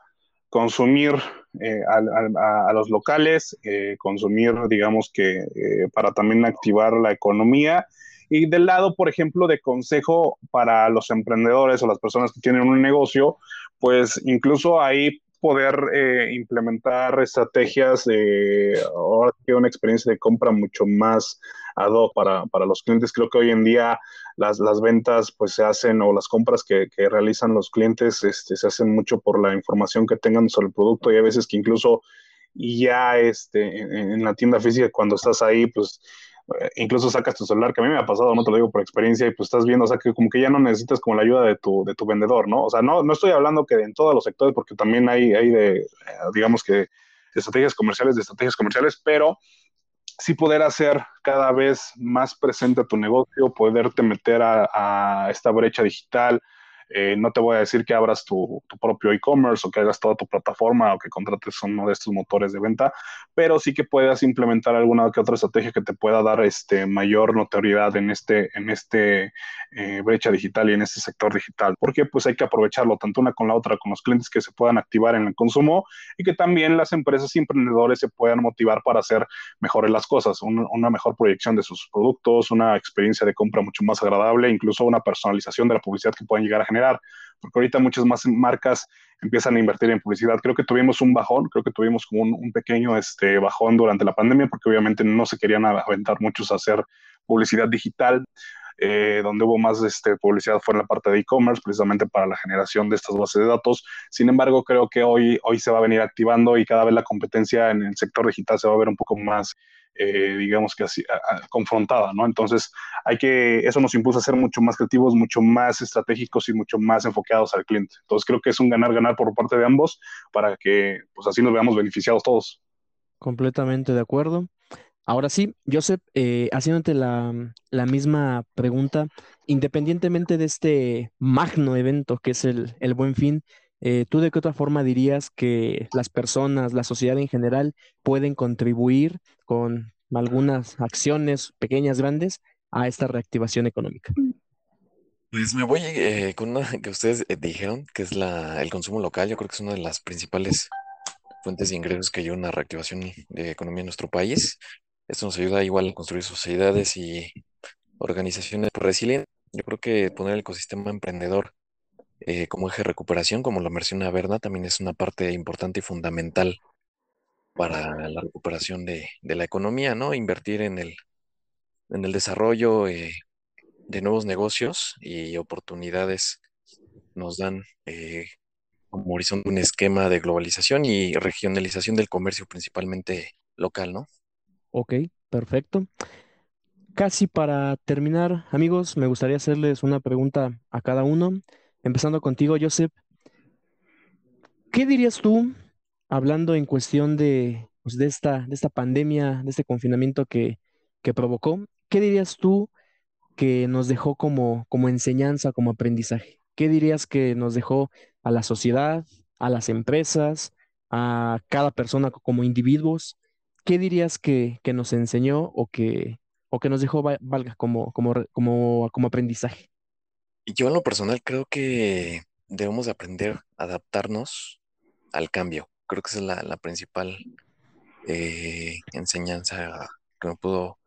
consumir eh, a, los locales, eh, consumir, digamos que, para también activar la economía, y del lado, por ejemplo, de consejo para los emprendedores o las personas que tienen un negocio, pues incluso ahí poder eh, implementar estrategias de ahora que una experiencia de compra mucho más ad hoc para, para, los clientes. Creo que hoy en día las, las ventas pues se hacen o las compras que, que, realizan los clientes este, se hacen mucho por la información que tengan sobre el producto y a veces que incluso ya este, en la tienda física cuando estás ahí pues incluso sacas tu celular, que a mí me ha pasado, no te lo digo por experiencia, y pues estás viendo, o sea, que como que ya no necesitas como la ayuda de tu, de tu vendedor, ¿no? O sea, no, no estoy hablando que en todos los sectores, porque también hay, hay de, eh, digamos que, estrategias comerciales, de estrategias comerciales, pero sí poder hacer cada vez más presente tu negocio, poderte meter a, esta brecha digital, Eh, no te voy a decir que abras tu, propio e-commerce o que hagas toda tu plataforma o que contrates uno de estos motores de venta, pero sí que puedas implementar alguna que otra estrategia que te pueda dar este, mayor notoriedad en este, en este eh, brecha digital y en este sector digital, porque pues hay que aprovecharlo tanto una con la otra, con los clientes que se puedan activar en el consumo y que también las empresas y emprendedores se puedan motivar para hacer mejores las cosas, una mejor proyección de sus productos, una experiencia de compra mucho más agradable, incluso una personalización de la publicidad que puedan llegar a generar, porque ahorita muchas más marcas empiezan a invertir en publicidad. Creo que tuvimos un bajón, creo que tuvimos como un, pequeño este, bajón durante la pandemia, porque obviamente no se querían aventar muchos a hacer publicidad digital. Eh, donde hubo más este, publicidad fue en la parte de e-commerce, precisamente para la generación de estas bases de datos. Sin embargo, creo que hoy, hoy se va a venir activando y cada vez la competencia en el sector digital se va a ver un poco más eh, digamos que así, confrontada, ¿no? Entonces, hay que, eso nos impulsa a ser mucho más creativos, mucho más estratégicos y mucho más enfocados al cliente. Entonces, creo que es un ganar-ganar por parte de ambos para que, pues así nos veamos beneficiados todos. Completamente de acuerdo. Ahora sí, Joseph, eh, haciéndote la, la, misma pregunta, independientemente de este magno evento que es el, el Buen Fin, eh, ¿tú de qué otra forma dirías que las personas, la sociedad en general, pueden contribuir con algunas acciones pequeñas, grandes, a esta reactivación económica? Pues me voy eh, con una que ustedes eh, dijeron, que es la, el consumo local. Yo creo que es una de las principales fuentes de ingresos que ayuda a una reactivación de economía en nuestro país. Esto nos ayuda igual a construir sociedades y organizaciones resilientes. Yo creo que poner el ecosistema emprendedor eh, como eje de recuperación, como lo menciona Berna, también es una parte importante y fundamental para la recuperación de, la economía, ¿no? Invertir en el, en el desarrollo eh, de nuevos negocios y oportunidades nos dan eh, como horizonte un esquema de globalización y regionalización del comercio, principalmente local, ¿no? Ok, perfecto. Casi para terminar, amigos, me gustaría hacerles una pregunta a cada uno. Empezando contigo, Joseph, ¿qué dirías tú, hablando en cuestión de, pues, de, esta, de esta pandemia, de este confinamiento que, que provocó, qué dirías tú que nos dejó como, como enseñanza, como aprendizaje? ¿Qué dirías que nos dejó a la sociedad, a las empresas, a cada persona como individuos? ¿Qué dirías que, nos enseñó o que, nos dejó, valga, como aprendizaje? Yo en lo personal creo que debemos aprender a adaptarnos al cambio. Creo que esa es la, principal eh, enseñanza que me pudo,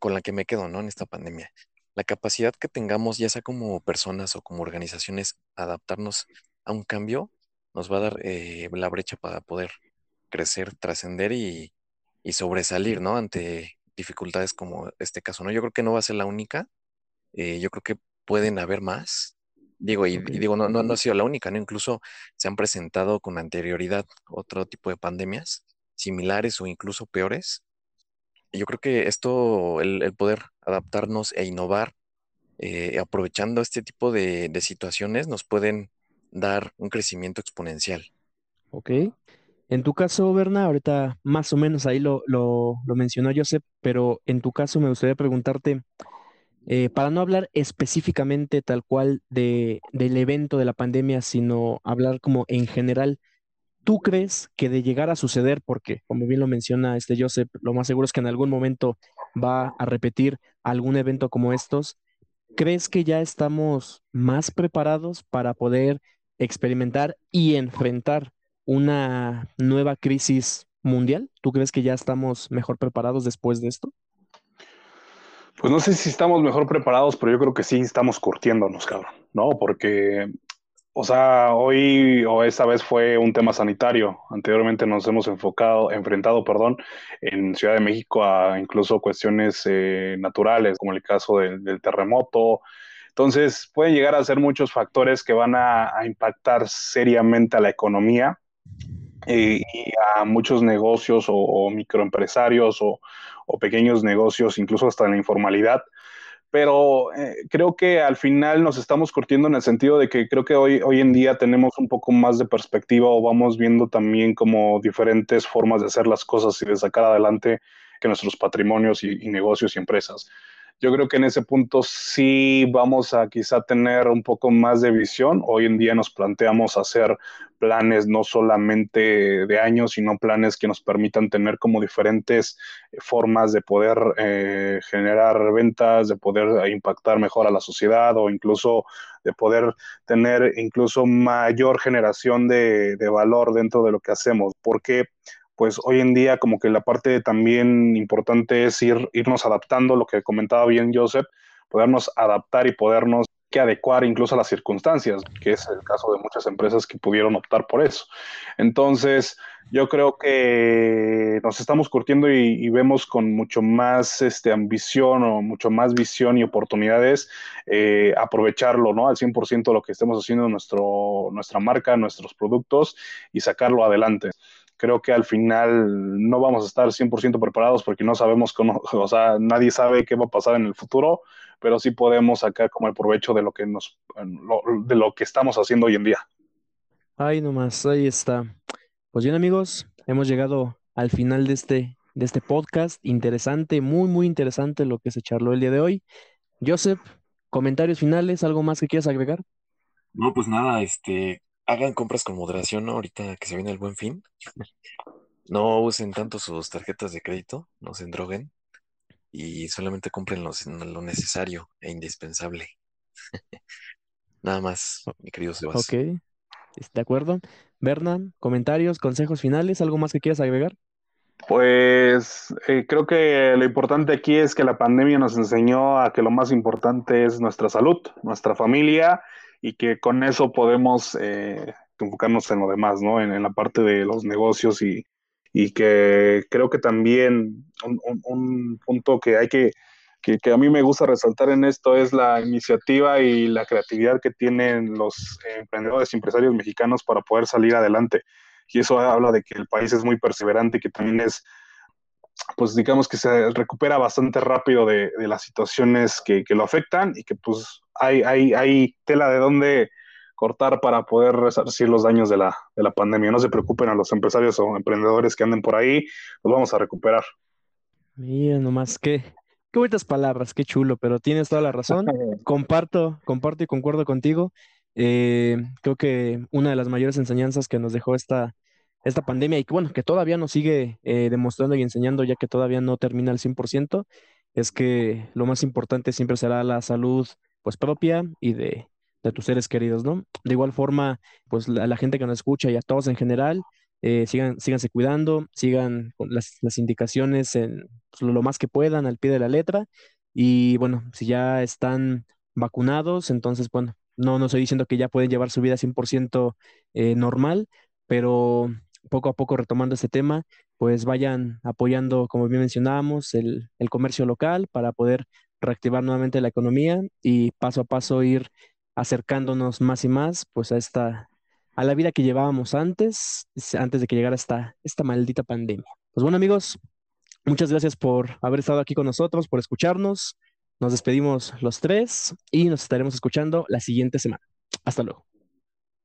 con la que me quedo, ¿no? En esta pandemia. La capacidad que tengamos, ya sea como personas o como organizaciones, adaptarnos a un cambio, nos va a dar eh, la brecha para poder crecer, trascender y, y sobresalir, ¿no? Ante dificultades como este caso, ¿no? Yo creo que no va a ser la única. Eh, yo creo que pueden haber más. Digo, y, digo, no, no, no ha sido la única, ¿no? Incluso se han presentado con anterioridad otro tipo de pandemias similares o incluso peores. yo creo que esto, el, poder adaptarnos e innovar, eh, aprovechando este tipo de, situaciones, nos pueden dar un crecimiento exponencial. Ok. En tu caso, Berna, ahorita más o menos ahí lo, lo, lo mencionó Joseph, pero en tu caso me gustaría preguntarte, eh, para no hablar específicamente tal cual de, del evento de la pandemia, sino hablar como en general, ¿tú crees que de llegar a suceder, porque como bien lo menciona este Joseph, lo más seguro es que en algún momento va a repetir algún evento como estos, ¿crees que ya estamos más preparados para poder experimentar y enfrentar una nueva crisis mundial? ¿Tú crees que ya estamos mejor preparados después de esto? Pues no sé si estamos mejor preparados, pero yo creo que sí estamos curtiéndonos, cabrón, ¿no? Porque, o sea, hoy o esta vez fue un tema sanitario. Anteriormente nos hemos enfocado, enfrentado, perdón, en Ciudad de México a incluso cuestiones eh, naturales, como el caso del terremoto. Entonces, pueden llegar a ser muchos factores que van a, impactar seriamente a la economía eh, y a muchos negocios o microempresarios o, pequeños negocios, incluso hasta en la informalidad. Pero eh, creo que al final nos estamos curtiendo en el sentido de que creo que hoy, hoy en día tenemos un poco más de perspectiva o vamos viendo también como diferentes formas de hacer las cosas y de sacar adelante que nuestros patrimonios y, negocios y empresas. Yo creo que en ese punto sí vamos a quizá tener un poco más de visión. Hoy en día nos planteamos hacer planes no solamente de años, sino planes que nos permitan tener como diferentes formas de poder eh, generar ventas, de poder impactar mejor a la sociedad o incluso de poder tener incluso mayor generación de, de valor dentro de lo que hacemos. Porque pues hoy en día como que la parte también importante es ir, irnos adaptando, lo que comentaba bien Joseph, podernos adaptar y podernos que adecuar incluso a las circunstancias, que es el caso de muchas empresas que pudieron optar por eso. Entonces, yo creo que nos estamos curtiendo y, vemos con mucho más este, ambición o mucho más visión y oportunidades eh, aprovecharlo, ¿no? Al 100% lo que estemos haciendo nuestro, nuestra marca, nuestros productos y sacarlo adelante creo que al final no vamos a estar 100% preparados porque no sabemos cómo, o sea, nadie sabe qué va a pasar en el futuro, pero sí podemos sacar como el provecho de lo que nos, de lo que estamos haciendo hoy en día. Ay, nomás, ahí está. Pues bien, amigos, hemos llegado al final de este, de este podcast. Interesante, muy, muy interesante lo que se charló el día de hoy. Joseph, comentarios finales, ¿algo más que quieras agregar? No, pues nada, este, hagan compras con moderación, ¿no? Ahorita que se viene el buen fin. No usen tanto sus tarjetas de crédito, no se endroguen y solamente compren lo necesario e indispensable. Nada más, mi querido Sebastián. Ok, de acuerdo. Berna, comentarios, consejos finales, ¿algo más que quieras agregar? Pues eh, creo que lo importante aquí es que la pandemia nos enseñó a que lo más importante es nuestra salud, nuestra familia y que con eso podemos eh, enfocarnos en lo demás, ¿no? En, la parte de los negocios y, y que creo que también un, punto que hay que, que, a mí me gusta resaltar en esto es la iniciativa y la creatividad que tienen los emprendedores empresarios mexicanos para poder salir adelante. Y eso habla de que el país es muy perseverante y que también es pues digamos que se recupera bastante rápido de, las situaciones que, lo afectan y que pues hay, hay, hay tela de dónde cortar para poder resarcir los daños de la, de la pandemia. No se preocupen a los empresarios o emprendedores que anden por ahí, los vamos a recuperar. Mira, nomás qué, qué bonitas palabras, qué chulo, pero tienes toda la razón. comparto, comparto y concuerdo contigo. Eh, creo que una de las mayores enseñanzas que nos dejó esta, esta pandemia y que bueno, que todavía nos sigue eh, demostrando y enseñando ya que todavía no termina al 100%, es que lo más importante siempre será la salud pues propia y de, de tus seres queridos, ¿no? De igual forma, pues a la, gente que nos escucha y a todos en general, eh, sigan, síganse cuidando, sigan las, las indicaciones en pues, lo, más que puedan al pie de la letra y bueno, si ya están vacunados, entonces bueno, no, no estoy diciendo que ya pueden llevar su vida 100% eh, normal, pero poco a poco retomando este tema, pues vayan apoyando, como bien mencionábamos, el, comercio local para poder reactivar nuevamente la economía y paso a paso ir acercándonos más y más pues a esta a la vida que llevábamos antes, antes de que llegara esta, esta maldita pandemia. Pues bueno, amigos, muchas gracias por haber estado aquí con nosotros, por escucharnos. Nos despedimos los tres y nos estaremos escuchando la siguiente semana. Hasta luego.